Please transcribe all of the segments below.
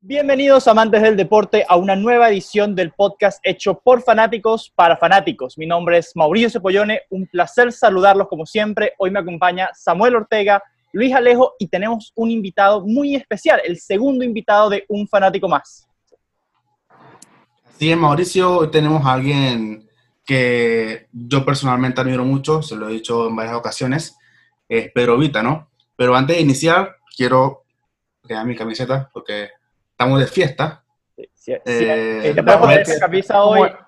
Bienvenidos amantes del deporte a una nueva edición del podcast hecho por fanáticos para fanáticos. Mi nombre es Mauricio Cepollone, un placer saludarlos como siempre. Hoy me acompaña Samuel Ortega, Luis Alejo y tenemos un invitado muy especial, el segundo invitado de Un Fanático Más. Sí, Mauricio, hoy tenemos a alguien que yo personalmente admiro mucho, se lo he dicho en varias ocasiones, es Pedro Vita, ¿no? Pero antes de iniciar, quiero crear mi camiseta porque estamos de fiesta. Sí, eh,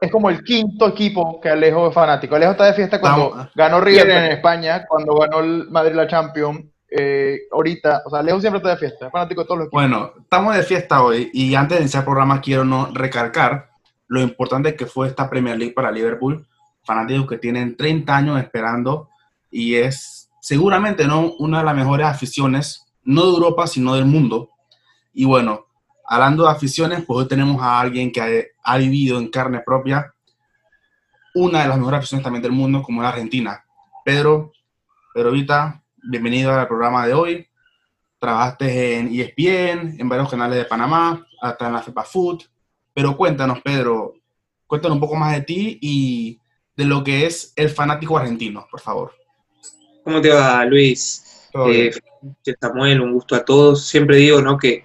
es como el quinto equipo que Alejo es fanático. Alejo está de fiesta cuando ganó River en España, cuando ganó el Madrid la Champions. Eh, ahorita, o sea, Alejo siempre está de fiesta, es fanático de todos los equipos. Bueno, estamos de fiesta hoy y antes de iniciar el programa quiero no recalcar lo importante que fue esta Premier League para Liverpool, fanáticos que tienen 30 años esperando y es seguramente no una de las mejores aficiones, no de Europa, sino del mundo. Y bueno, hablando de aficiones, pues hoy tenemos a alguien que ha, vivido en carne propia una de las mejores aficiones también del mundo, como la Argentina. Pedro, Pedro Vita, bienvenido al programa de hoy. Trabajaste en ESPN, en varios canales de Panamá, hasta en la FEPA Food. Pero cuéntanos, Pedro, cuéntanos un poco más de ti y de lo que es el fanático argentino, por favor. ¿Cómo te va, Luis? Eh, Samuel, un gusto a todos. Siempre digo, ¿no? Que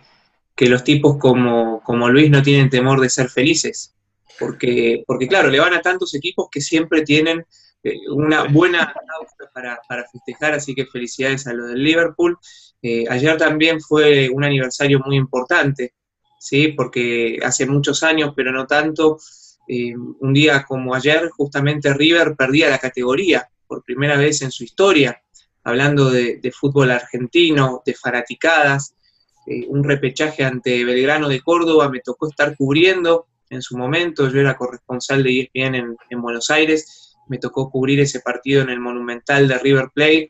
que los tipos como, como Luis no tienen temor de ser felices. Porque, porque, claro, le van a tantos equipos que siempre tienen eh, una buena causa para, para, festejar, así que felicidades a los del Liverpool. Eh, ayer también fue un aniversario muy importante, ¿sí? porque hace muchos años, pero no tanto, eh, un día como ayer, justamente River perdía la categoría por primera vez en su historia, hablando de, fútbol argentino, de fanaticadas, eh, un repechaje ante Belgrano de Córdoba, me tocó estar cubriendo en su momento, yo era corresponsal de ESPN en, en Buenos Aires, me tocó cubrir ese partido en el Monumental de River Plate,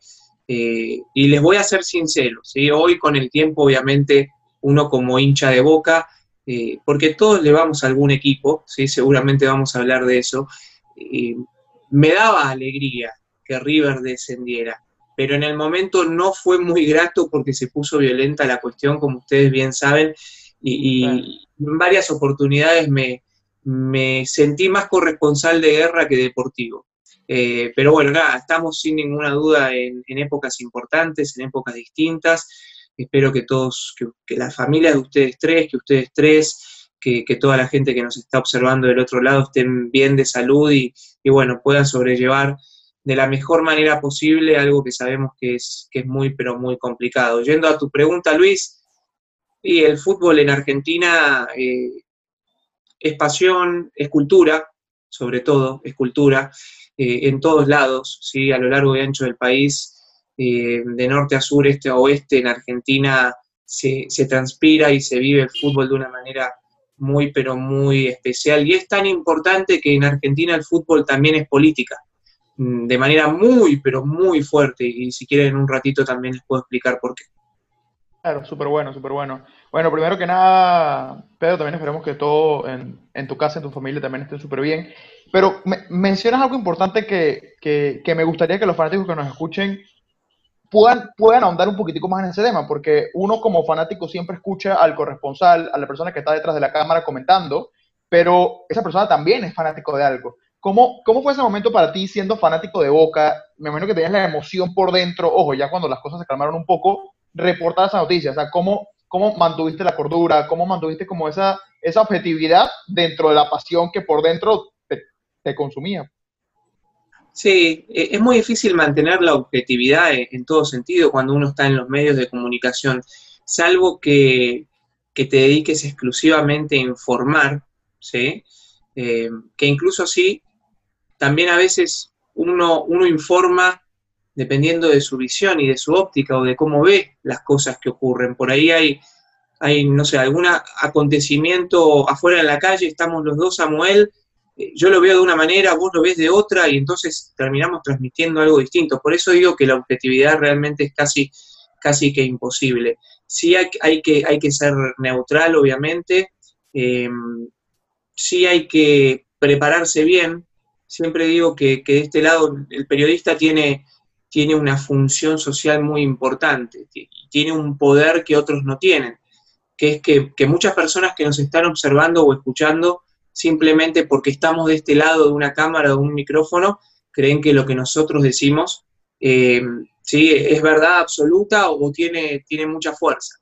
eh, y les voy a ser sincero, ¿sí? hoy con el tiempo obviamente uno como hincha de boca, eh, porque todos le vamos a algún equipo, ¿sí? seguramente vamos a hablar de eso, me daba alegría que River descendiera, pero en el momento no fue muy grato porque se puso violenta la cuestión, como ustedes bien saben, y, en varias oportunidades me, sentí más corresponsal de guerra que deportivo. Eh, pero bueno, nada, estamos sin ninguna duda en, épocas importantes, en épocas distintas. Espero que todos, que, la familia de ustedes tres, que ustedes tres, que, toda la gente que nos está observando del otro lado estén bien de salud y, y bueno, puedan sobrellevar de la mejor manera posible, algo que sabemos que es, que es muy, pero muy complicado. Yendo a tu pregunta, Luis, y el fútbol en Argentina eh, es pasión, es cultura, sobre todo, es cultura, eh, en todos lados, ¿sí? a lo largo y ancho del país, eh, de norte a sur, este a oeste, en Argentina se, se transpira y se vive el fútbol de una manera muy, pero muy especial. Y es tan importante que en Argentina el fútbol también es política. Mm, de manera muy, pero muy fuerte. Y si quieren en un ratito también les puedo explicar por qué. Claro, súper bueno, súper bueno. Bueno, primero que nada, Pedro, también esperemos que todo en, tu casa, en tu familia también esté súper bien. Pero mencionas algo importante que, que, me gustaría que los fanáticos que nos escuchen puedan, puedan ahondar un poquitico más en ese tema, porque uno como fanático siempre escucha al corresponsal, a la persona que está detrás de la cámara comentando, pero esa persona también es fanático de algo. ¿Cómo, ¿Cómo fue ese momento para ti siendo fanático de Boca? Me imagino que tenías la emoción por dentro, ojo, ya cuando las cosas se calmaron un poco, reportar esa noticia, o sea, ¿cómo, cómo mantuviste la cordura? ¿Cómo mantuviste como esa, esa objetividad dentro de la pasión que por dentro te, consumía? Sí, e, es muy difícil mantener la objetividad en, todo sentido cuando uno está en los medios de comunicación, salvo que, que te dediques exclusivamente a informar, ¿sí? Eh, que incluso sí también a veces uno, uno informa dependiendo de su visión y de su óptica o de cómo ve las cosas que ocurren. Por ahí hay, hay no sé, algún acontecimiento afuera en la calle, estamos los dos, Samuel, yo lo veo de una manera, vos lo ves de otra y entonces terminamos transmitiendo algo distinto. Por eso digo que la objetividad realmente es casi, casi que imposible. Sí hay, hay que, hay que ser neutral, obviamente. Eh, sí hay que prepararse bien, siempre digo que, de este lado el periodista tiene, tiene una función social muy importante, tiene un poder que otros no tienen, que es que, muchas personas que nos están observando o escuchando, simplemente porque estamos de este lado de una cámara o de un micrófono, creen que lo que nosotros decimos eh, ¿sí? es verdad absoluta o tiene, tiene mucha fuerza.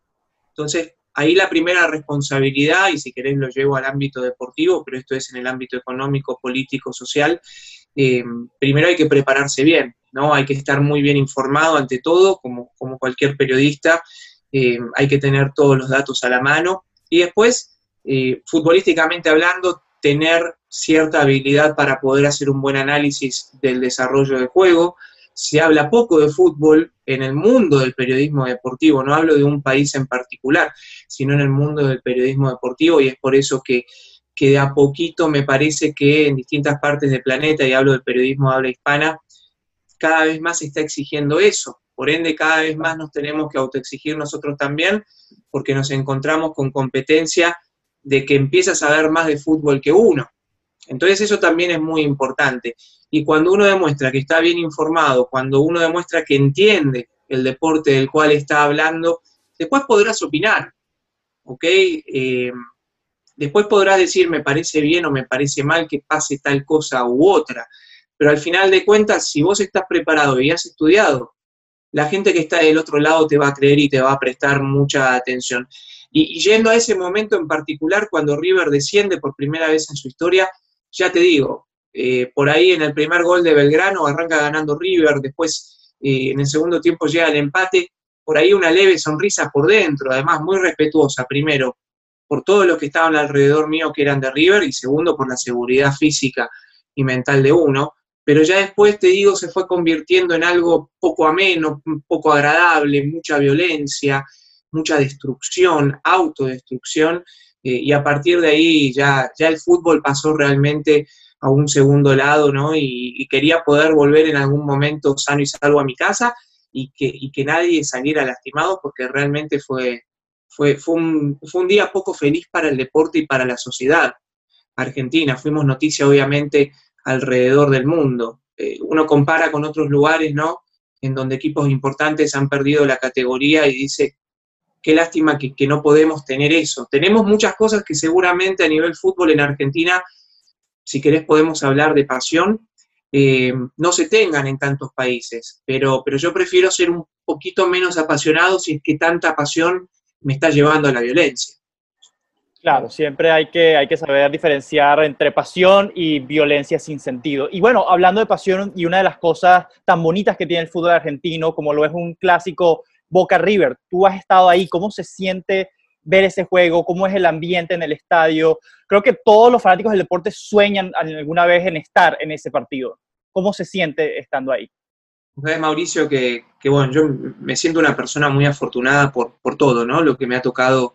Entonces, ahí la primera responsabilidad, y si querés lo llevo al ámbito deportivo, pero esto es en el ámbito económico, político, social, eh, primero hay que prepararse bien, ¿no? Hay que estar muy bien informado ante todo, como, como cualquier periodista, eh, hay que tener todos los datos a la mano, y después, futbolísticamente hablando, tener cierta habilidad para poder hacer un buen análisis del desarrollo del juego, se habla poco de fútbol en el mundo del periodismo deportivo, no hablo de un país en particular, sino en el mundo del periodismo deportivo y es por eso que, que de a poquito me parece que en distintas partes del planeta, y hablo del periodismo de habla hispana, cada vez más se está exigiendo eso. Por ende, cada vez más nos tenemos que autoexigir nosotros también, porque nos encontramos con competencia de que empieza a saber más de fútbol que uno. Entonces eso también es muy importante. Y cuando uno demuestra que está bien informado, cuando uno demuestra que entiende el deporte del cual está hablando, después podrás opinar, ¿ok? Eh, después podrás decir me parece bien o me parece mal que pase tal cosa u otra, pero al final de cuentas, si vos estás preparado y has estudiado, la gente que está del otro lado te va a creer y te va a prestar mucha atención. Y, yendo a ese momento en particular, cuando River desciende por primera vez en su historia, ya te digo, eh, por ahí en el primer gol de Belgrano arranca ganando River, después eh, en el segundo tiempo llega el empate, por ahí una leve sonrisa por dentro, además muy respetuosa, primero, por todos los que estaban alrededor mío que eran de River, y segundo, por la seguridad física y mental de uno, pero ya después, te digo, se fue convirtiendo en algo poco ameno, poco agradable, mucha violencia, mucha destrucción, autodestrucción, eh, y a partir de ahí ya, ya el fútbol pasó realmente a un segundo lado, ¿no? Y, quería poder volver en algún momento sano y salvo a mi casa y que, que nadie saliera lastimado porque realmente fue, fue, fue, un, fue un día poco feliz para el deporte y para la sociedad argentina. Fuimos noticia, obviamente, alrededor del mundo. Eh, uno compara con otros lugares, ¿no? En donde equipos importantes han perdido la categoría y dice, qué lástima que, no podemos tener eso. Tenemos muchas cosas que seguramente a nivel fútbol en Argentina si querés podemos hablar de pasión, eh, no se tengan en tantos países, pero, pero yo prefiero ser un poquito menos apasionado si es que tanta pasión me está llevando a la violencia. Claro, siempre hay que, hay que saber diferenciar entre pasión y violencia sin sentido. Y bueno, hablando de pasión y una de las cosas tan bonitas que tiene el fútbol argentino, como lo es un clásico Boca River, tú has estado ahí, ¿cómo se siente ver ese juego, cómo es el ambiente en el estadio. Creo que todos los fanáticos del deporte sueñan alguna vez en estar en ese partido. ¿Cómo se siente estando ahí? Sabes, Mauricio, que, bueno, yo me siento una persona muy afortunada por, por todo, ¿no? Lo que me ha tocado,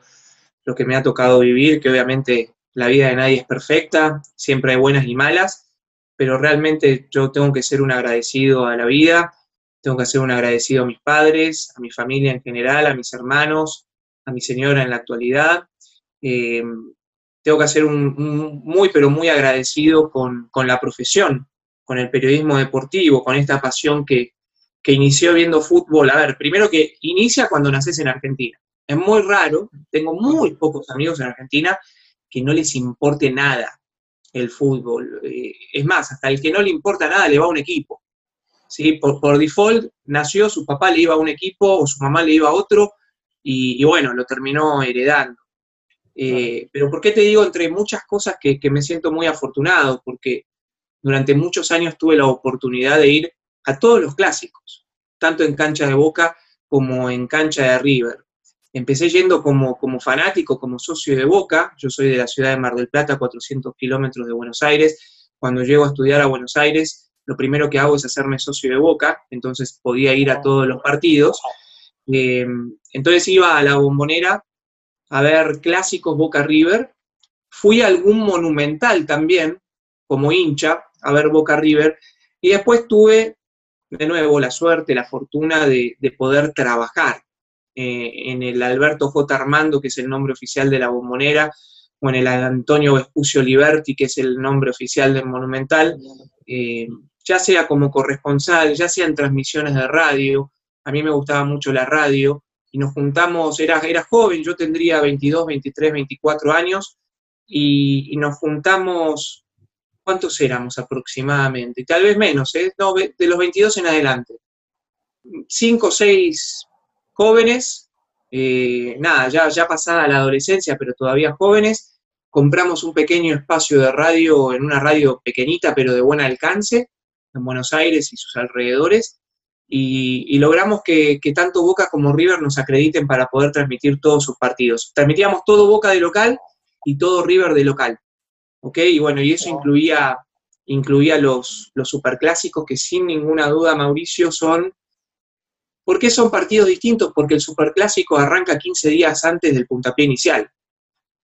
lo que me ha tocado vivir, que obviamente la vida de nadie es perfecta, siempre hay buenas y malas, pero realmente yo tengo que ser un agradecido a la vida, tengo que ser un agradecido a mis padres, a mi familia en general, a mis hermanos, a mi señora en la actualidad. Eh, tengo que ser un, muy, pero muy agradecido con, la profesión, con el periodismo deportivo, con esta pasión que, que inició viendo fútbol. A ver, primero que inicia cuando naces en Argentina. Es muy raro, tengo muy pocos amigos en Argentina que no les importe nada el fútbol. Eh, es más, hasta el que no le importa nada le va a un equipo. ¿Sí? Por, por default nació, su papá le iba a un equipo o su mamá le iba a otro, y, bueno, lo terminó heredando. Eh, pero ¿por qué te digo entre muchas cosas que, me siento muy afortunado? Porque durante muchos años tuve la oportunidad de ir a todos los clásicos, tanto en cancha de Boca como en cancha de River. Empecé yendo como, como fanático, como socio de Boca, yo soy de la ciudad de Mar del Plata, 400 kilómetros de Buenos Aires. Cuando llego a estudiar a Buenos Aires, lo primero que hago es hacerme socio de Boca, entonces podía ir a todos los partidos. Eh, entonces iba a la bombonera a ver clásicos Boca River. Fui a algún monumental también, como hincha, a ver Boca River. Y después tuve, de nuevo, la suerte, la fortuna de, poder trabajar eh, en el Alberto J. Armando, que es el nombre oficial de la bombonera, o en el Antonio Vespucio Liberti, que es el nombre oficial del Monumental, eh, ya sea como corresponsal, ya sea en transmisiones de radio, a mí me gustaba mucho la radio, y nos juntamos, era, joven, yo tendría 22, 23, 24 años, y, nos juntamos, ¿cuántos éramos aproximadamente? Tal vez menos, ¿eh? de los 22 en adelante. Cinco o seis jóvenes, eh, nada, ya, ya pasada la adolescencia, pero todavía jóvenes, compramos un pequeño espacio de radio en una radio pequeñita, pero de buen alcance, en Buenos Aires y sus alrededores, y, logramos que, tanto Boca como River nos acrediten para poder transmitir todos sus partidos. Transmitíamos todo Boca de local y todo River de local. ¿Ok? Y bueno, y eso incluía, incluía los, los superclásicos que sin ninguna duda, Mauricio, son... ¿Por qué son partidos distintos? Porque el superclásico arranca 15 días antes del puntapié inicial.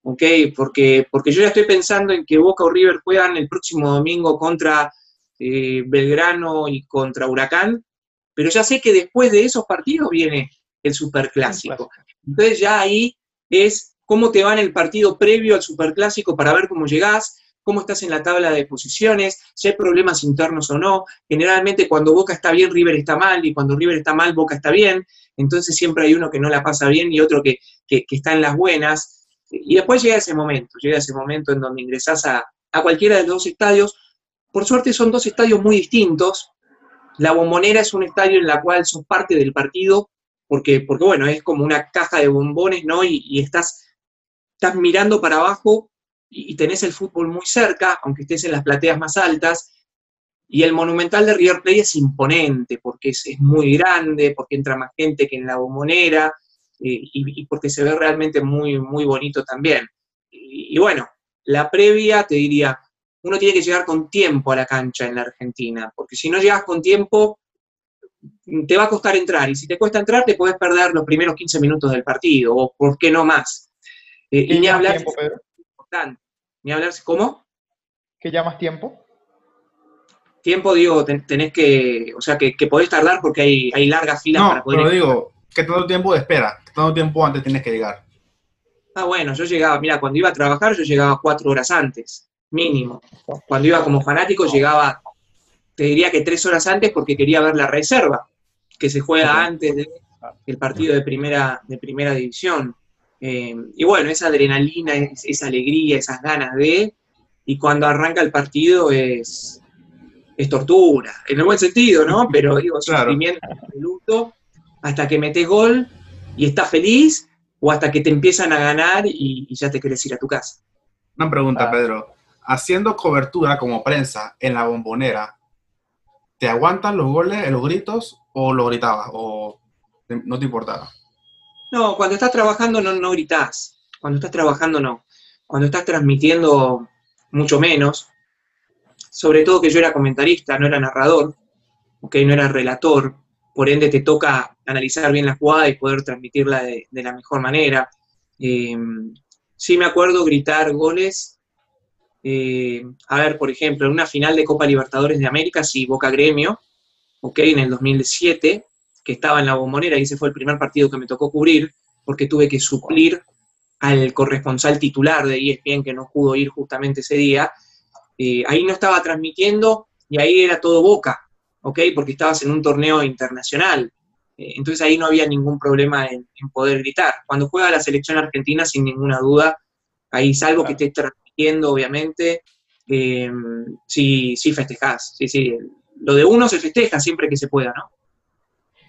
¿Ok? Porque, porque yo ya estoy pensando en que Boca o River juegan el próximo domingo contra eh, Belgrano y contra Huracán, pero ya sé que después de esos partidos viene el superclásico. Entonces ya ahí es cómo te va en el partido previo al superclásico para ver cómo llegás, cómo estás en la tabla de posiciones, si hay problemas internos o no. Generalmente cuando Boca está bien, River está mal, y cuando River está mal, Boca está bien. Entonces siempre hay uno que no la pasa bien y otro que, está en las buenas. Y después llega ese momento, llega ese momento en donde ingresás a, a cualquiera de los dos estadios. Por suerte son dos estadios muy distintos, la bombonera es un estadio en la cual sos parte del partido, porque, porque bueno, es como una caja de bombones, ¿no? Y, estás, estás mirando para abajo y, tenés el fútbol muy cerca, aunque estés en las plateas más altas. Y el monumental de River Plate es imponente, porque es, muy grande, porque entra más gente que en la bombonera, eh, y, porque se ve realmente muy, muy bonito también. y bueno, la previa, te diría, uno tiene que llegar con tiempo a la cancha en la Argentina, porque si no llegas con tiempo, te va a costar entrar, y si te cuesta entrar, te puedes perder los primeros 15 minutos del partido, o por qué no más. Eh, y ni hablar, tiempo, Pedro? Ni hablar, ¿cómo? ¿Qué llamas tiempo? Tiempo, digo, tenés que, o sea, que, podés tardar porque hay, hay largas filas para poder... pero digo, ¿qué todo tiempo de espera? ¿Qué todo tiempo antes tienes que llegar? Ah, bueno, yo llegaba, mira, cuando iba a trabajar yo llegaba cuatro horas antes mínimo. Cuando iba como fanático llegaba, te diría que tres horas antes porque quería ver la reserva, que se juega antes del partido de primera, de primera división. Eh, y bueno, esa adrenalina, esa alegría, esas ganas de, y cuando arranca el partido es, es tortura, en el buen sentido, ¿no? Pero digo, sufrimiento, luto, hasta que metes gol y estás feliz, o hasta que te empiezan a ganar y, ya te quieres ir a tu casa. Una pregunta, ah. Pedro haciendo cobertura como prensa en la bombonera, ¿te aguantan los goles, los gritos o lo gritabas o no te importaba? No, cuando estás trabajando no, no gritas. Cuando estás trabajando no. Cuando estás transmitiendo mucho menos. Sobre todo que yo era comentarista, no era narrador, okay, no era relator. Por ende te toca analizar bien la jugada y poder transmitirla de, la mejor manera. Eh, sí me acuerdo gritar goles eh, a ver, por ejemplo, en una final de Copa Libertadores de América, sí, Boca Gremio, ok, en el 2007, que estaba en la bombonera y ese fue el primer partido que me tocó cubrir, porque tuve que suplir al corresponsal titular de ESPN que no pudo ir justamente ese día. Eh, ahí no estaba transmitiendo y ahí era todo Boca, ok, porque estabas en un torneo internacional. Eh, entonces ahí no había ningún problema en, poder gritar. Cuando juega la selección argentina, sin ninguna duda, ahí salvo que te obviamente, eh, si, si festejás. Sí, sí. Lo de uno se festeja siempre que se pueda, ¿no?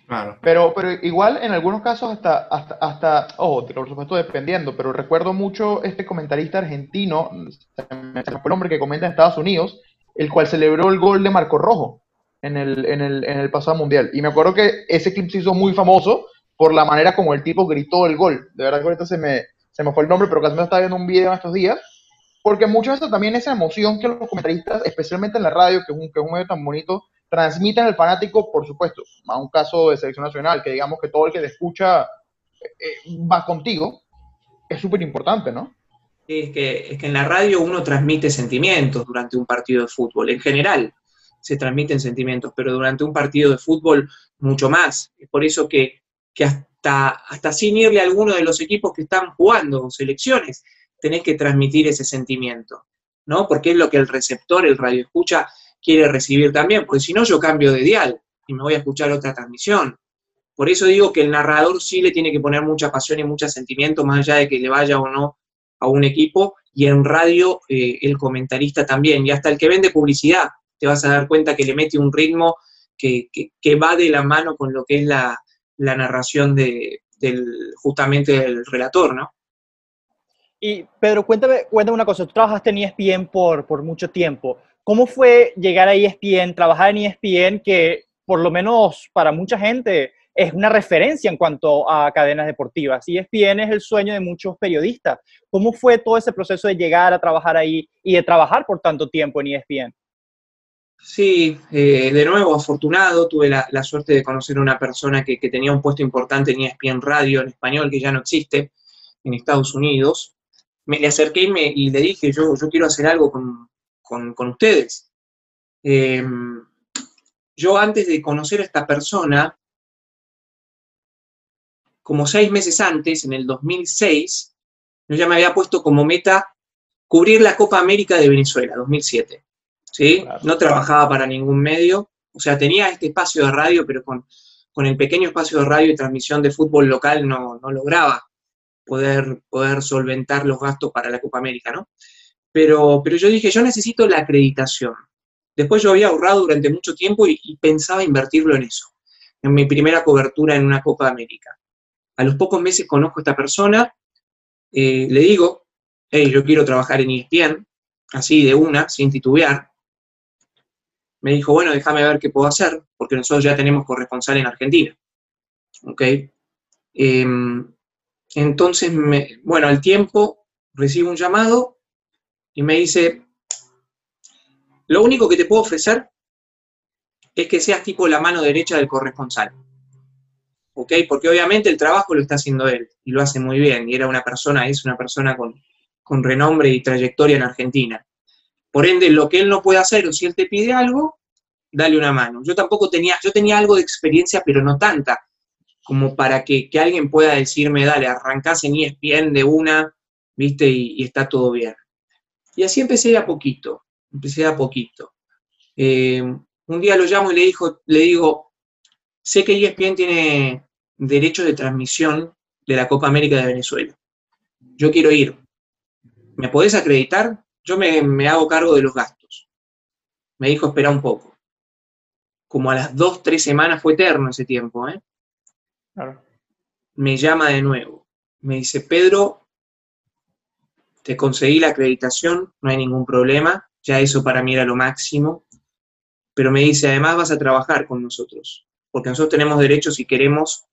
Claro. Pero, pero igual en algunos casos hasta, hasta, hasta, oh, por supuesto dependiendo, pero recuerdo mucho este comentarista argentino, el hombre que comenta en Estados Unidos, el cual celebró el gol de Marco Rojo en el, en el, en el pasado mundial. Y me acuerdo que ese clip se hizo muy famoso por la manera como el tipo gritó el gol. De verdad que ahorita se me, se me fue el nombre, pero casi me estaba viendo un video en estos días porque muchas veces también esa emoción que los comentaristas, especialmente en la radio, que es un, que es un medio tan bonito, transmiten al fanático, por supuesto, a un caso de selección nacional, que digamos que todo el que te escucha eh, eh, va contigo, es súper importante, ¿no? Es que, es que en la radio uno transmite sentimientos durante un partido de fútbol, en general se transmiten sentimientos, pero durante un partido de fútbol mucho más. Es por eso que, que hasta, hasta sin irle a alguno de los equipos que están jugando, selecciones, tenés que transmitir ese sentimiento, ¿no? Porque es lo que el receptor, el radio escucha, quiere recibir también, porque si no yo cambio de dial y me voy a escuchar otra transmisión. Por eso digo que el narrador sí le tiene que poner mucha pasión y mucho sentimiento, más allá de que le vaya o no a un equipo, y en radio eh, el comentarista también, y hasta el que vende publicidad, te vas a dar cuenta que le mete un ritmo que, va de la mano con lo que es la, narración de, del, justamente del relator, ¿no? Y Pedro, cuéntame, cuéntame una cosa, tú trabajaste en ESPN por, por mucho tiempo. ¿Cómo fue llegar a ESPN, trabajar en ESPN, que por lo menos para mucha gente es una referencia en cuanto a cadenas deportivas? ESPN es el sueño de muchos periodistas. ¿Cómo fue todo ese proceso de llegar a trabajar ahí y de trabajar por tanto tiempo en ESPN? Sí, eh, de nuevo, afortunado, tuve la, suerte de conocer a una persona que, tenía un puesto importante en ESPN Radio en español, que ya no existe, en Estados Unidos. Me le acerqué y, me, y le dije, yo, yo quiero hacer algo con, ustedes. Em, yo antes de conocer a esta persona, como seis meses antes, en el 2006, yo ya me había puesto como meta cubrir la Copa América de Venezuela, 2007. ¿sí? No trabajaba para ningún medio, o sea, tenía este espacio de radio, pero con, el pequeño espacio de radio y transmisión de fútbol local no, lograba poder, poder solventar los gastos para la Copa América, ¿no? Pero, pero yo dije, yo necesito la acreditación. Después yo había ahorrado durante mucho tiempo y, pensaba invertirlo en eso, en mi primera cobertura en una Copa América. A los pocos meses conozco a esta persona, eh, le digo, hey, yo quiero trabajar en ESPN, así de una, sin titubear me dijo, bueno, déjame ver qué puedo hacer, porque nosotros ya tenemos corresponsal en Argentina. ¿Ok? Em, entonces, me, bueno, al tiempo recibo un llamado y me dice, lo único que te puedo ofrecer es que seas tipo la mano derecha del corresponsal. ¿Ok? Porque obviamente el trabajo lo está haciendo él y lo hace muy bien. Y era una persona, es una persona con, con renombre y trayectoria en Argentina. Por ende, lo que él no puede hacer, o si él te pide algo, dale una mano. Yo tampoco tenía, yo tenía algo de experiencia, pero no tanta, como para que, alguien pueda decirme, dale, arrancás en ESPN de una, viste, y, está todo bien. Y así empecé a poquito, empecé a poquito. Eh, un día lo llamo y le, dijo, le digo, sé que ESPN tiene derechos de transmisión de la Copa América de Venezuela. Yo quiero ir. ¿Me podés acreditar? yo me, hago cargo de los gastos. Me dijo, espera un poco. Como a las dos, tres semanas fue eterno ese tiempo, ¿eh? Me llama de nuevo. Me dice, Pedro, te conseguí la acreditación, no hay ningún problema, ya eso para mí era lo máximo. Pero me dice, además vas a trabajar con nosotros, porque nosotros tenemos derechos y queremos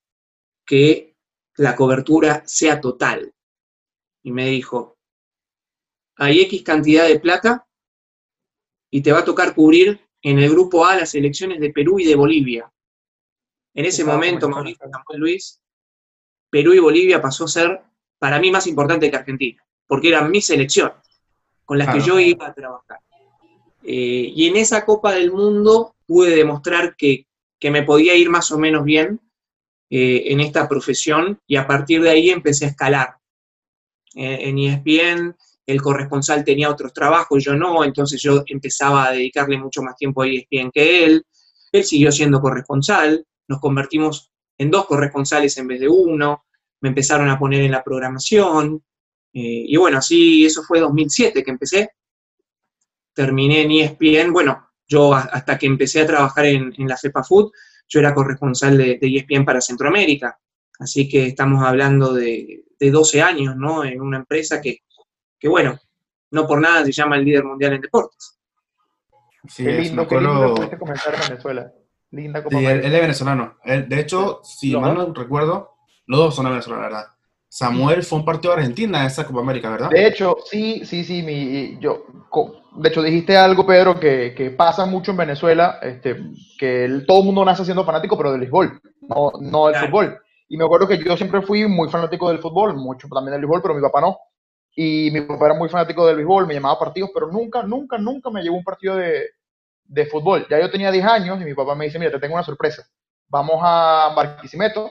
que la cobertura sea total. Y me dijo, hay X cantidad de plata y te va a tocar cubrir en el grupo A las elecciones de Perú y de Bolivia. En ese momento, Mauricio Samuel Luis, Perú y Bolivia pasó a ser para mí más importante que Argentina, porque eran mis elecciones con las que yo iba a trabajar. Eh, y en esa Copa del Mundo pude demostrar que, me podía ir más o menos bien eh, en esta profesión y a partir de ahí empecé a escalar. Eh, en ESPN el corresponsal tenía otros trabajos, yo no, entonces yo empezaba a dedicarle mucho más tiempo a ESPN que él. Él siguió siendo corresponsal, nos convertimos en dos corresponsales en vez de uno, me empezaron a poner en la programación, eh, y bueno, así, eso fue 2007 que empecé. Terminé en ESPN, bueno, yo hasta que empecé a trabajar en, la CEPA Food, yo era corresponsal de, de, ESPN para Centroamérica, así que estamos hablando de, de 12 años, ¿no? En una empresa que, que bueno, no por nada se llama el líder mundial en deportes. Sí, qué lindo, qué lindo Venezuela. Linda Copa sí, él, es venezolano. de hecho, si mal no recuerdo, los dos son venezolanos, ¿verdad? Samuel fue un partido de Argentina en esa Copa América, ¿verdad? De hecho, sí, sí, sí. Mi, yo, de hecho, dijiste algo, Pedro, que, que pasa mucho en Venezuela, este, que todo el mundo nace siendo fanático, pero del béisbol, no, no del fútbol. Y me acuerdo que yo siempre fui muy fanático del fútbol, mucho también del béisbol, pero mi papá no. Y mi papá era muy fanático del béisbol, me llamaba a partidos, pero nunca, nunca, nunca me llevó un partido de, de fútbol. Ya yo tenía 10 años y mi papá me dice, mira, te tengo una sorpresa. Vamos a Barquisimeto,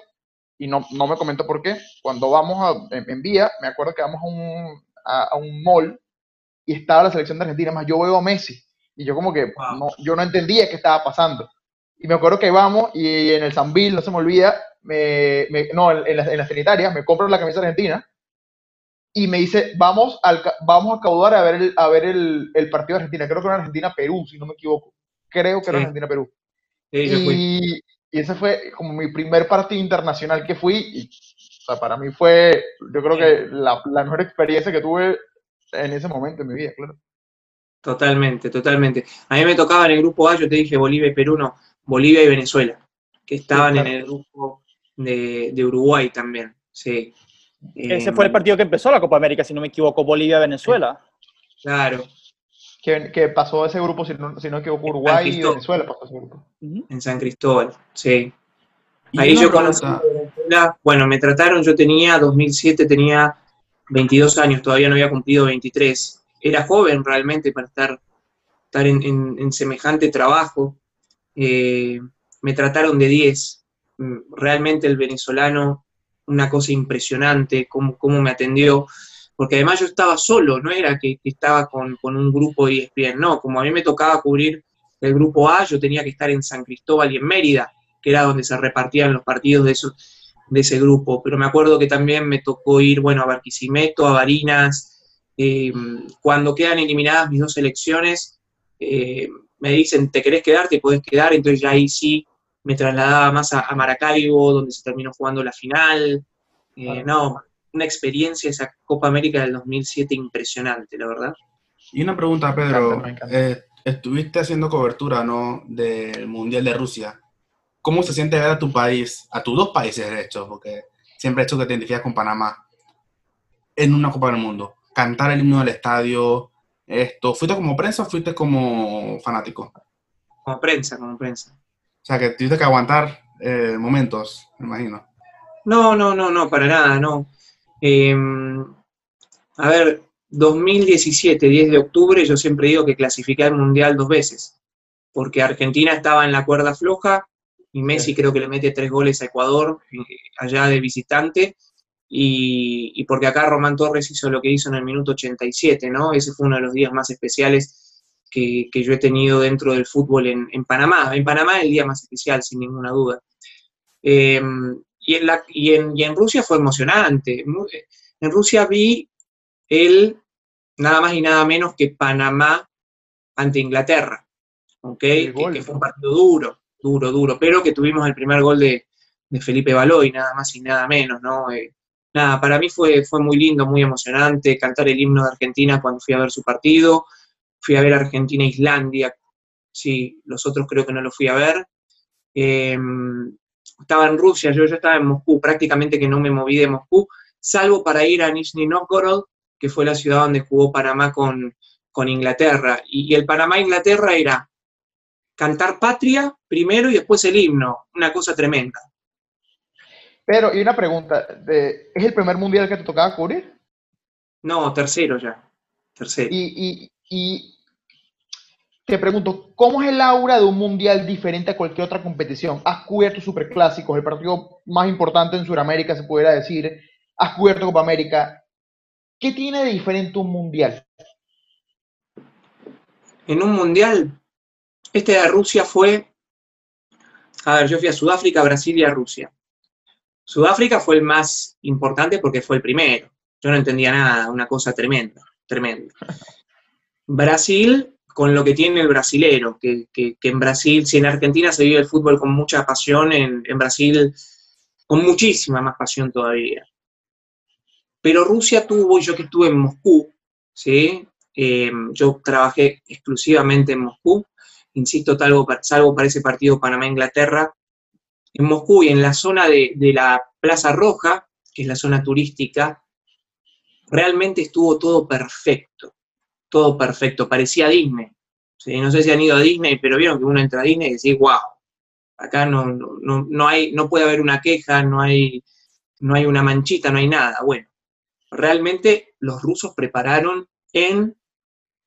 y no, no me comento por qué. Cuando vamos a, en, vía, me acuerdo que vamos a un, a, un mall y estaba la selección de Argentina, más yo veo a Messi. Y yo como que no, yo no entendía qué estaba pasando. Y me acuerdo que íbamos y en el Sambil, no se me olvida, me, no, en la, en la sanitaria, me compro la camisa argentina y me dice, vamos, al, vamos a caudar a ver, el, a ver el, el partido de Argentina. Creo que era Argentina-Perú, si no me equivoco. Creo que era Argentina-Perú. y, y, ese fue como mi primer partido internacional que fui. Y, o sea, para mí fue, yo creo que la, la mejor experiencia que tuve en ese momento en mi vida, claro. Totalmente, totalmente. A mí me tocaba en el grupo A, yo te dije Bolivia y Perú, no, Bolivia y Venezuela, que estaban en el grupo de, de Uruguay también, sí. Ese fue el partido que empezó la Copa América, si no me equivoco, Bolivia-Venezuela. Claro. Que, pasó ese grupo, si no, si no me equivoco, Uruguay y Venezuela pasó ese grupo. En San Cristóbal, sí. Ahí yo conocí Venezuela. Bueno, me trataron, yo tenía, 2007 tenía 22 años, todavía no había cumplido 23. Era joven realmente para estar, estar en, semejante trabajo. Eh, me trataron de 10. Mm, realmente el venezolano una cosa impresionante, cómo, cómo me atendió, porque además yo estaba solo, no era que, estaba con, un grupo de ESPN, no, como a mí me tocaba cubrir el grupo A, yo tenía que estar en San Cristóbal y en Mérida, que era donde se repartían los partidos de, eso, de ese grupo, pero me acuerdo que también me tocó ir, bueno, a Barquisimeto, a Barinas, eh, cuando quedan eliminadas mis dos selecciones, eh, me dicen, ¿te querés quedar? Te podés quedar, entonces ya ahí sí me trasladaba más a, Maracaibo, donde se terminó jugando la final. Eh, no, una experiencia esa Copa América del 2007 impresionante, la verdad. Y una pregunta, Pedro. Eh, estuviste haciendo cobertura, ¿no? Del Mundial de Rusia. ¿Cómo se siente ver a tu país, a tus dos países, de hecho, porque siempre he hecho que te identificas con Panamá, en una Copa del Mundo? Cantar el himno del estadio, esto. ¿Fuiste como prensa o fuiste como fanático? Como prensa, como prensa. O sea, que tuviste que aguantar eh, momentos, me imagino. No, no, no, no, para nada, no. Em, a ver, 2017, 10 de octubre, yo siempre digo que clasifiqué al Mundial dos veces, porque Argentina estaba en la cuerda floja y Messi creo que le mete tres goles a Ecuador eh, allá de visitante, y, porque acá Román Torres hizo lo que hizo en el minuto 87, ¿no? Ese fue uno de los días más especiales que, yo he tenido dentro del fútbol en, Panamá. En Panamá es el día más especial, sin ninguna duda. Em, y, en la, y, en, Rusia fue emocionante. En Rusia vi el nada más y nada menos que Panamá ante Inglaterra, ¿okay? que, fue un partido duro, duro, duro, pero que tuvimos el primer gol de, Felipe Baloy, nada más y nada menos, ¿no? Eh, nada, para mí fue, fue muy lindo, muy emocionante cantar el himno de Argentina cuando fui a ver su partido, fui a ver Argentina-Islandia, e sí, los otros creo que no lo fui a ver. Em, estaba en Rusia, yo, yo estaba en Moscú, prácticamente que no me moví de Moscú, salvo para ir a Nizhny Novgorod, que fue la ciudad donde jugó Panamá con, con Inglaterra. Y, el Panamá-Inglaterra era cantar patria primero y después el himno, una cosa tremenda. Pero, y una pregunta, ¿es el primer mundial que te tocaba cubrir? No, tercero ya, tercero. ¿Y, y te pregunto, ¿cómo es el aura de un mundial diferente a cualquier otra competición? Has cubierto superclásicos, el partido más importante en Sudamérica, se pudiera decir. Has cubierto Copa América. ¿Qué tiene de diferente un mundial? En un mundial, este de Rusia fue. A ver, yo fui a Sudáfrica, Brasil y a Rusia. Sudáfrica fue el más importante porque fue el primero. Yo no entendía nada, una cosa tremenda, tremenda. Brasil con lo que tiene el brasilero, que, en Brasil, si en Argentina se vive el fútbol con mucha pasión, en, Brasil con muchísima más pasión todavía. Pero Rusia tuvo, yo que estuve en Moscú, ¿sí? Eh, yo trabajé exclusivamente en Moscú, insisto, salvo, salvo para ese partido Panamá-Inglaterra, en Moscú y en la zona de, de la Plaza Roja, que es la zona turística, realmente estuvo todo perfecto todo perfecto, parecía Disney. No sé si han ido a Disney, pero vieron que uno entra a Disney y dice, wow, acá no, no, hay, no puede haber una queja, no hay, no hay una manchita, no hay nada. Bueno, realmente los rusos prepararon en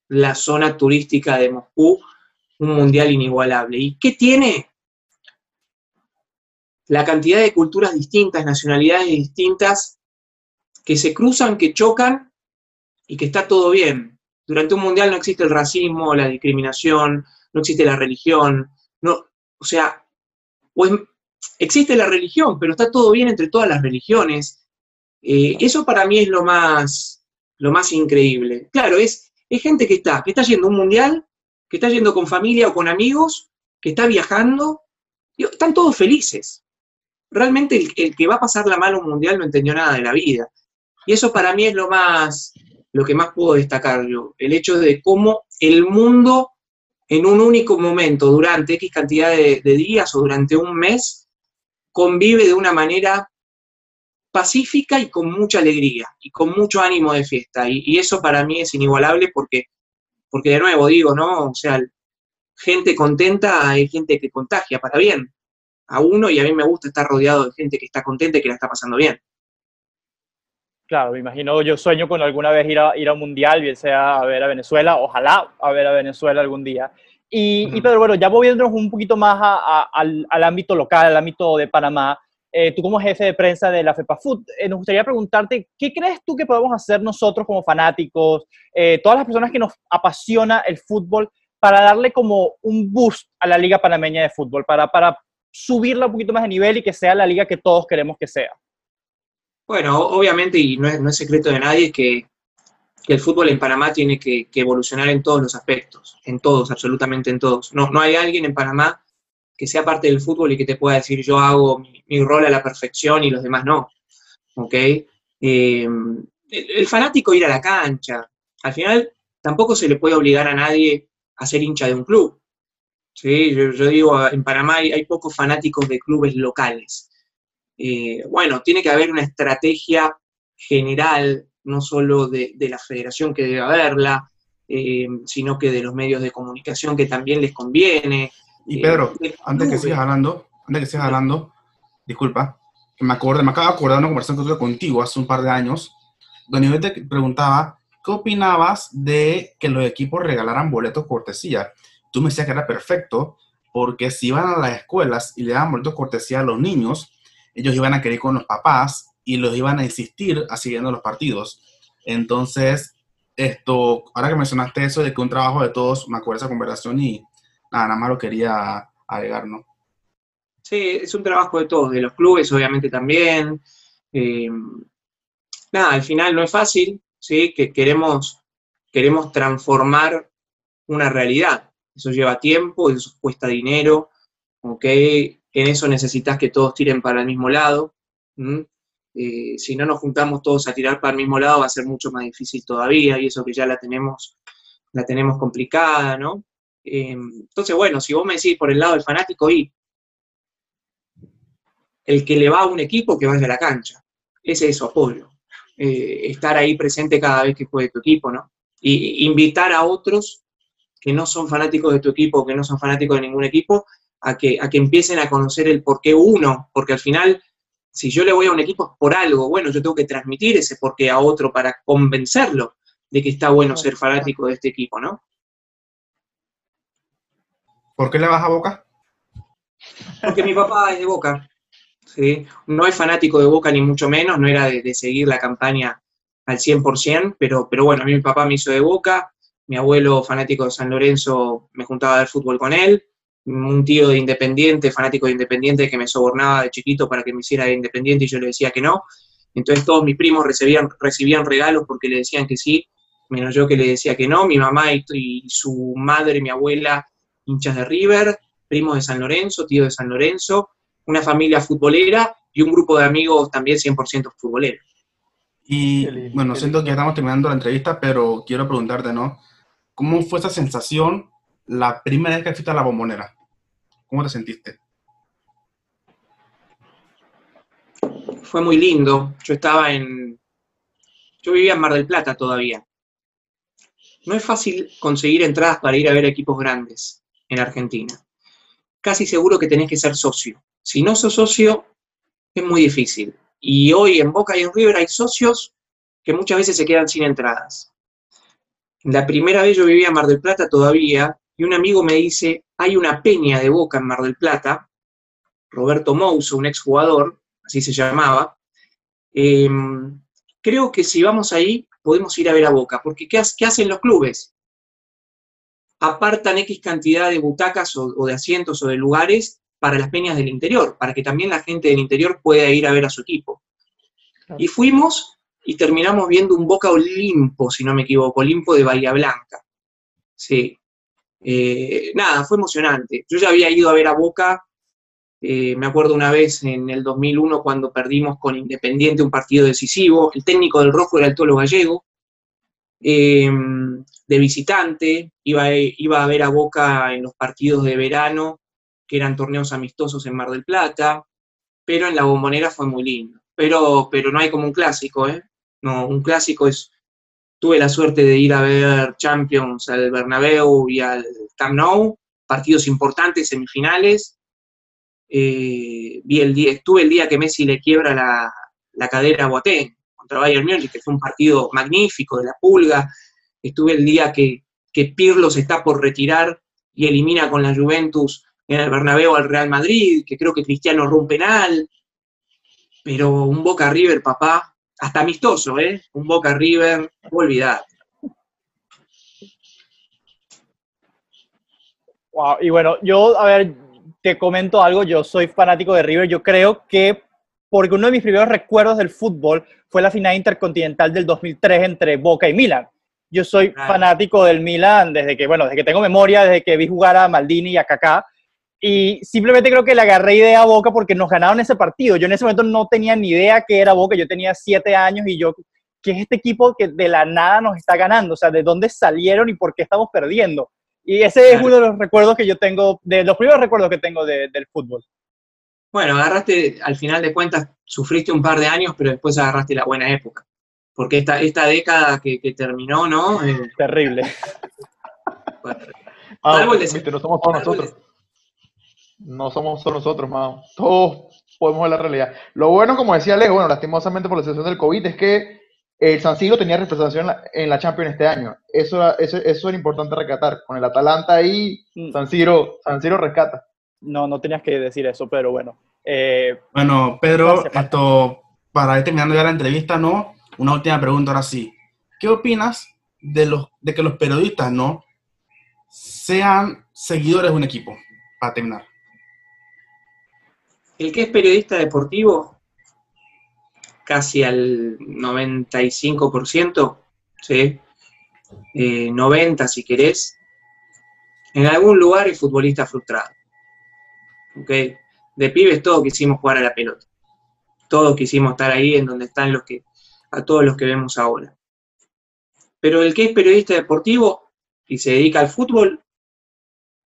la zona turística de Moscú un mundial inigualable. ¿Y qué tiene? La cantidad de culturas distintas, nacionalidades distintas, que se cruzan, que chocan y que está todo bien. Durante un mundial no existe el racismo, la discriminación, no existe la religión, no, o sea, existe la religión, pero está todo bien entre todas las religiones. Eh, eso para mí es lo más, lo más increíble. Claro, es, es gente que está, que está yendo a un mundial, que está yendo con familia o con amigos, que está viajando, están todos felices. Realmente el, que va a pasar la mano un mundial no entendió nada de la vida. Y eso para mí es lo más, lo que más puedo destacar yo, el hecho de cómo el mundo en un único momento, durante X cantidad de, días o durante un mes, convive de una manera pacífica y con mucha alegría y con mucho ánimo de fiesta. Y, eso para mí es inigualable porque, porque, de nuevo digo, ¿no? O sea, gente contenta hay gente que contagia para bien a uno y a mí me gusta estar rodeado de gente que está contenta y que la está pasando bien. Claro, me imagino, yo sueño con alguna vez ir a, ir a un mundial, bien sea a ver a Venezuela, ojalá a ver a Venezuela algún día. Y, y Pedro, bueno, ya moviéndonos un poquito más al, al, ámbito local, al ámbito de Panamá, eh, tú como jefe de prensa de la FEPAFUT, eh, nos gustaría preguntarte, ¿qué crees tú que podemos hacer nosotros como fanáticos, eh, todas las personas que nos apasiona el fútbol, para darle como un boost a la Liga Panameña de Fútbol, para, para subirla un poquito más de nivel y que sea la liga que todos queremos que sea? Bueno, obviamente, y no es, secreto de nadie, que, el fútbol en Panamá tiene que, evolucionar en todos los aspectos, en todos, absolutamente en todos. No, no hay alguien en Panamá que sea parte del fútbol y que te pueda decir yo hago mi, rol a la perfección y los demás no. ¿Ok? Eh, el, fanático ir a la cancha. Al final, tampoco se le puede obligar a nadie a ser hincha de un club. ¿sí? Yo, digo, en Panamá hay pocos fanáticos de clubes locales. Eh, bueno, tiene que haber una estrategia general, no solo de, la federación que debe haberla, eh, sino que de los medios de comunicación que también les conviene. Y Pedro, eh, antes que sigas hablando, antes que sigas hablando, disculpa, me acordé, me acabo de acordar de una conversación que tuve contigo hace un par de años, donde yo te preguntaba, ¿qué opinabas de que los equipos regalaran boletos cortesía? Tú me decías que era perfecto, porque si iban a las escuelas y le daban boletos cortesía a los niños, ellos iban a querer con los papás y los iban a insistir a siguiendo los partidos. Entonces, esto, ahora que mencionaste eso de que un trabajo de todos, me acuerdo esa conversación y nada, nada más lo quería agregar, ¿no? Sí, es un trabajo de todos, de los clubes obviamente también. Eh, nada, al final no es fácil, ¿sí? Que queremos, queremos transformar una realidad. Eso lleva tiempo, eso cuesta dinero, ¿ok? En eso necesitas que todos tiren para el mismo lado. Eh, si no nos juntamos todos a tirar para el mismo lado va a ser mucho más difícil todavía y eso que ya la tenemos, la tenemos complicada, ¿no? Eh, entonces, bueno, si vos me decís por el lado del fanático, y el que le va a un equipo que vaya a la cancha, ese es su apoyo. Eh, estar ahí presente cada vez que juegue tu equipo, ¿no? Y invitar a otros que no son fanáticos de tu equipo, que no son fanáticos de ningún equipo, a que, a que empiecen a conocer el por qué uno, porque al final, si yo le voy a un equipo por algo, bueno, yo tengo que transmitir ese porqué a otro para convencerlo de que está bueno ser fanático de este equipo, ¿no? ¿Por qué le vas a Boca? Porque mi papá es de Boca, ¿sí? No es fanático de Boca ni mucho menos, no era de, seguir la campaña al 100%, pero, pero bueno, a mí mi papá me hizo de Boca, mi abuelo fanático de San Lorenzo me juntaba a ver fútbol con él, un tío de Independiente, fanático de Independiente, que me sobornaba de chiquito para que me hiciera de Independiente y yo le decía que no. Entonces todos mis primos recibían, recibían regalos porque le decían que sí, menos yo que le decía que no. Mi mamá y, su madre, mi abuela, hinchas de River, primos de San Lorenzo, tío de San Lorenzo, una familia futbolera y un grupo de amigos también 100% futboleros. Y bueno, siento que ya estamos terminando la entrevista, pero quiero preguntarte, ¿no? ¿Cómo fue esa sensación la primera vez que fuiste a la bombonera? ¿Cómo te sentiste? Fue muy lindo. Yo estaba en... Yo vivía en Mar del Plata todavía. No es fácil conseguir entradas para ir a ver equipos grandes en Argentina. Casi seguro que tenés que ser socio. Si no sos socio, es muy difícil. Y hoy en Boca y en River hay socios que muchas veces se quedan sin entradas. La primera vez yo vivía en Mar del Plata todavía y un amigo me dice, hay una peña de Boca en Mar del Plata, Roberto Mouso, un exjugador, así se llamaba, em, creo que si vamos ahí podemos ir a ver a Boca, porque ¿qué, hacen los clubes? Apartan X cantidad de butacas o, de asientos o de lugares para las peñas del interior, para que también la gente del interior pueda ir a ver a su equipo. Y fuimos y terminamos viendo un Boca Olimpo, si no me equivoco, Olimpo de Bahía Blanca. Sí. Eh, nada, fue emocionante. Yo ya había ido a ver a Boca, eh, me acuerdo una vez en el 2001 cuando perdimos con Independiente un partido decisivo, el técnico del Rojo era el Tolo Gallego, eh, de visitante, iba, iba a ver a Boca en los partidos de verano, que eran torneos amistosos en Mar del Plata, pero en la bombonera fue muy lindo. Pero, pero no hay como un clásico, ¿eh? No, un clásico es tuve la suerte de ir a ver Champions al Bernabéu y al Camp Nou, partidos importantes, semifinales. Eh, vi el día, estuve el día que Messi le quiebra la, cadera a Boateng contra Bayern Múnich, que fue un partido magnífico de la pulga. Estuve el día que, que Pirlo se está por retirar y elimina con la Juventus en el Bernabéu al Real Madrid, que creo que Cristiano rompe penal. Pero un Boca River, papá, hasta amistoso, ¿eh? Un Boca River, olvidar. Wow, y bueno, yo, a ver, te comento algo, yo soy fanático de River, yo creo que porque uno de mis primeros recuerdos del fútbol fue la final intercontinental del 2003 entre Boca y Milan. Yo soy fanático del Milan desde que, bueno, desde que tengo memoria, desde que vi jugar a Maldini y a Kaká. Y simplemente creo que le agarré idea a Boca porque nos ganaron ese partido. Yo en ese momento no tenía ni idea que era Boca. Yo tenía siete años y yo, ¿qué es este equipo que de la nada nos está ganando? O sea, ¿de dónde salieron y por qué estamos perdiendo? Y ese es uno de los recuerdos que yo tengo, de los primeros recuerdos que tengo del fútbol. Bueno, agarraste, al final de cuentas, sufriste un par de años, pero después agarraste la buena época. Porque esta, esta década que, terminó, ¿no? Eh, Terrible. Bueno, ah, no somos todos nosotros. No somos solo nosotros, mano. Todos podemos ver la realidad. Lo bueno, como decía Leo, bueno, lastimosamente por la situación del COVID, es que el San Siro tenía representación en la, Champions este año. Eso, eso, eso era importante rescatar. Con el Atalanta ahí, mm. San Siro, San Siro rescata. No, no tenías que decir eso, pero bueno. Eh, bueno, Pedro, esto, para ir terminando ya la entrevista, ¿no? Una última pregunta ahora sí. ¿Qué opinas de, los, de que los periodistas, ¿no? Sean seguidores de un equipo, para terminar el que es periodista deportivo, casi al 95%, ¿sí? 90 eh, si querés, en algún lugar es futbolista frustrado. ¿ok? De pibes todos quisimos jugar a la pelota. Todos quisimos estar ahí en donde están los que, a todos los que vemos ahora. Pero el que es periodista deportivo y se dedica al fútbol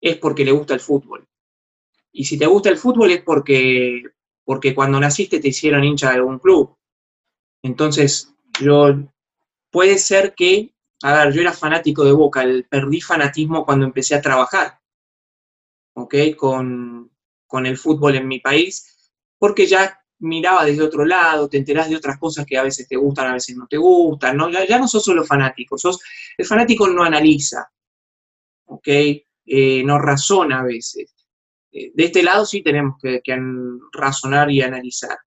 es porque le gusta el fútbol. Y si te gusta el fútbol es porque, porque cuando naciste te hicieron hincha de algún club. Entonces, yo, puede ser que, a ver, yo era fanático de Boca, perdí fanatismo cuando empecé a trabajar, ¿ok? Con, el fútbol en mi país, porque ya miraba desde otro lado, te enterás de otras cosas que a veces te gustan, a veces no te gustan, ¿no? Ya, no sos solo fanático, sos, el fanático no analiza, ¿ok? Eh, no razona a veces. Eh, de este lado sí tenemos que, razonar y analizar.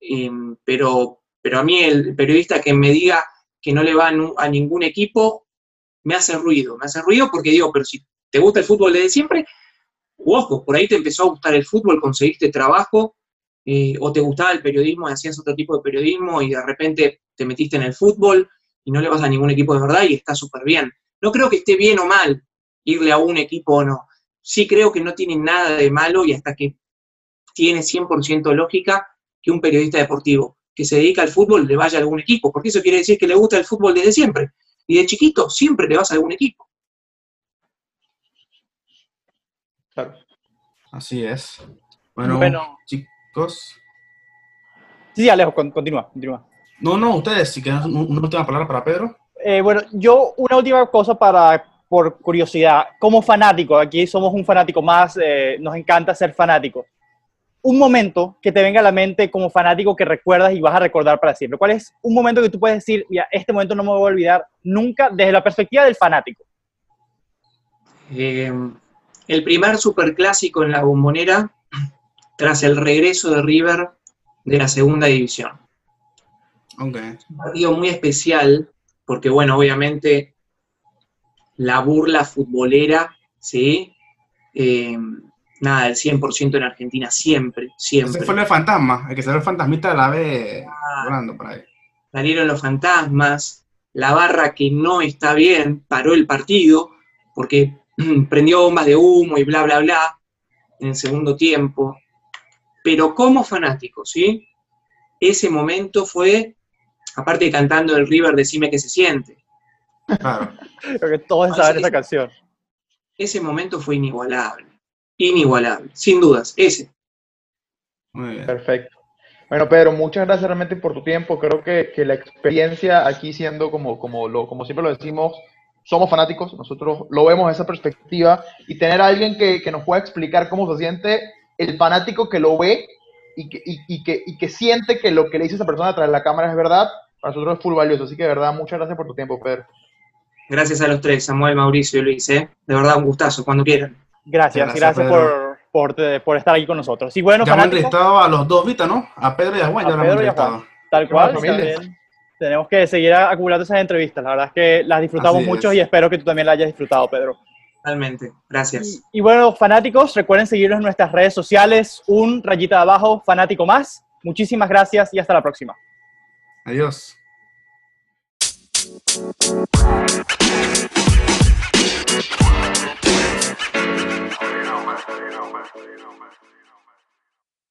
Em, pero, pero a mí el periodista que me diga que no le va a, ningún equipo, me hace ruido. Me hace ruido porque digo, pero si te gusta el fútbol desde siempre, ojo, por ahí te empezó a gustar el fútbol, conseguiste trabajo, eh, o te gustaba el periodismo y hacías otro tipo de periodismo y de repente te metiste en el fútbol y no le vas a ningún equipo de verdad y está súper bien. No creo que esté bien o mal irle a un equipo o no sí creo que no tiene nada de malo y hasta que tiene 100% lógica que un periodista deportivo que se dedica al fútbol le vaya a algún equipo, porque eso quiere decir que le gusta el fútbol desde siempre. Y de chiquito siempre le vas a algún equipo. Claro. Así es. Bueno, chicos. Sí, Alejo, continúa, continúa. No, no, ustedes, si quieren una última palabra para Pedro. Eh, bueno, yo una última cosa para por curiosidad, como fanático, aquí somos un fanático más, eh, nos encanta ser fanático. Un momento que te venga a la mente como fanático que recuerdas y vas a recordar para siempre. ¿Cuál es un momento que tú puedes decir, mira, este momento no me voy a olvidar nunca desde la perspectiva del fanático? Eh, el primer superclásico en la bombonera tras el regreso de River de la segunda división. Un partido muy especial porque bueno, obviamente la burla futbolera, ¿sí? Eh, nada, el 100% en Argentina, siempre, siempre. Ese fue el fantasma, el que salió el fantasmita de la vez Ah. volando por ahí. salieron los fantasmas, la barra que no está bien, paró el partido, porque prendió bombas de humo y bla, bla, bla, en el segundo tiempo. Pero como fanático, ¿sí? Ese momento fue, aparte de cantando el River, decime que se siente. Claro. Creo que todos saben esa canción. Ese momento fue inigualable. Inigualable, sin dudas, ese. Muy bien. Perfecto. Bueno, Pedro, muchas gracias realmente por tu tiempo. Creo que, que la experiencia aquí siendo como, como, lo, como siempre lo decimos, somos fanáticos, nosotros lo vemos desde esa perspectiva y tener a alguien que, que nos pueda explicar cómo se siente el fanático que lo ve y que, y, y que, y que siente que lo que le dice esa persona tras la cámara es verdad, para nosotros es full valioso. Así que de verdad, muchas gracias por tu tiempo, Pedro. Gracias a los tres, Samuel, Mauricio y Luis, ¿eh? De verdad, un gustazo, cuando quieran. Gracias, Gracias, gracias, por, por, por estar aquí con nosotros. Y bueno, Ya fanáticos, entrevistado a los dos, ¿viste, no? A Pedro y a Juan, A ya Pedro y a entrevistado. tal cual, también tenemos que seguir acumulando esas entrevistas. La verdad es que las disfrutamos Así mucho es. y espero que tú también las hayas disfrutado, Pedro. Totalmente, gracias. Y, y bueno, fanáticos, recuerden seguirnos en nuestras redes sociales, un rayita de abajo, fanático más. Muchísimas gracias y hasta la próxima. Adiós. Thank you.